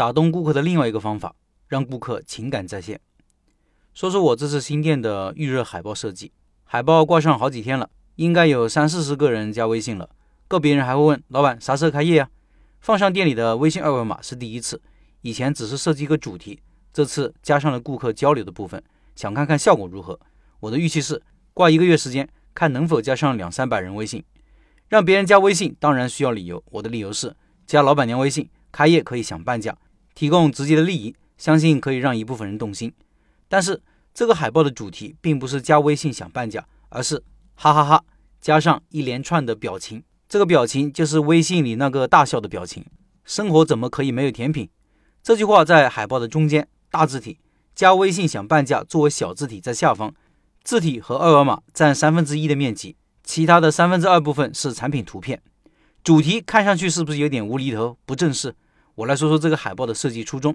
打动顾客的另外一个方法，让顾客情感在线。说说我这次新店的预热海报设计，海报挂上好几天了，应该有三四十个人加微信了。个别人还会问老板啥时候开业啊？放上店里的微信二维码是第一次，以前只是设计一个主题，这次加上了顾客交流的部分，想看看效果如何。我的预期是挂一个月时间，看能否加上两三百人微信。让别人加微信当然需要理由，我的理由是加老板娘微信，开业可以享半价，提供直接的利益，相信可以让一部分人动心。但是这个海报的主题并不是加微信享半价，而是哈哈哈加上一连串的表情，这个表情就是微信里那个大笑的表情。生活怎么可以没有甜品？这句话在海报的中间，大字体，加微信享半价作为小字体在下方，字体和二维码占三分之一的面积。其他的三分之二部分是产品图片，主题看上去是不是有点无厘头、不正式？我来说说这个海报的设计初衷。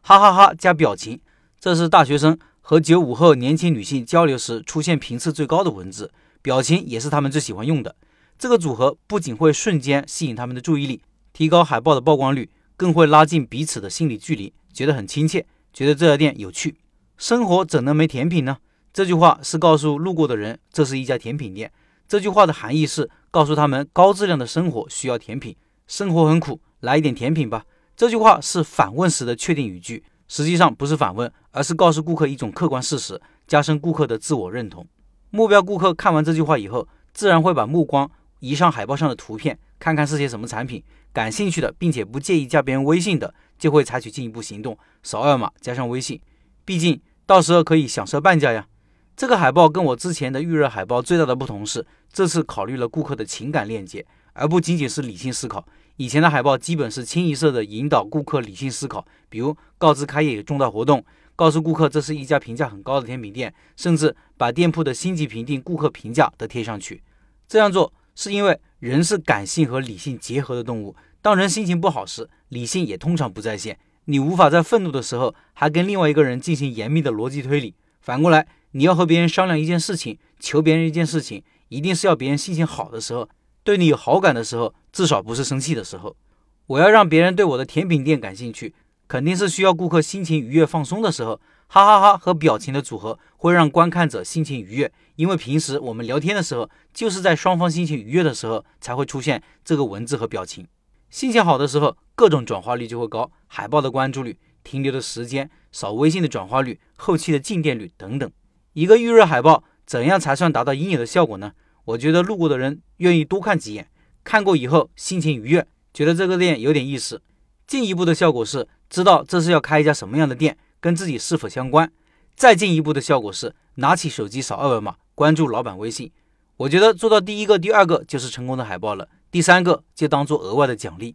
哈哈哈加表情，这是大学生和九五后年轻女性交流时出现频次最高的文字，表情也是他们最喜欢用的。这个组合不仅会瞬间吸引他们的注意力，提高海报的曝光率，更会拉近彼此的心理距离，觉得很亲切，觉得这家店有趣。生活怎能没甜品呢？这句话是告诉路过的人，这是一家甜品店。这句话的含义是告诉他们，高质量的生活需要甜品，生活很苦，来一点甜品吧。这句话是反问时的确定语句，实际上不是反问，而是告诉顾客一种客观事实，加深顾客的自我认同。目标顾客看完这句话以后，自然会把目光移上海报上的图片，看看是些什么产品。感兴趣的，并且不介意加别人微信的，就会采取进一步行动，扫二维码加上微信。毕竟到时候可以享受半价呀。这个海报跟我之前的预热海报最大的不同是，这次考虑了顾客的情感链接，而不仅仅是理性思考。以前的海报基本是清一色的引导顾客理性思考，比如告知开业有重大活动，告诉顾客这是一家评价很高的甜品店，甚至把店铺的星级评定、顾客评价都贴上去。这样做是因为人是感性和理性结合的动物，当人心情不好时，理性也通常不在线。你无法在愤怒的时候还跟另外一个人进行严密的逻辑推理，反过来。你要和别人商量一件事情，求别人一件事情，一定是要别人心情好的时候，对你有好感的时候，至少不是生气的时候。我要让别人对我的甜品店感兴趣，肯定是需要顾客心情愉悦、放松的时候。哈哈哈和表情的组合会让观看者心情愉悦，因为平时我们聊天的时候，就是在双方心情愉悦的时候才会出现这个文字和表情。心情好的时候，各种转化率就会高，海报的关注率、停留的时间、扫微信的转化率、后期的进店率等等。一个预热海报怎样才算达到应有的效果呢？我觉得路过的人愿意多看几眼，看过以后心情愉悦，觉得这个店有点意思。进一步的效果是知道这是要开一家什么样的店，跟自己是否相关。再进一步的效果是拿起手机扫二维码，关注老板微信。我觉得做到第一个、第二个就是成功的海报了，第三个就当做额外的奖励。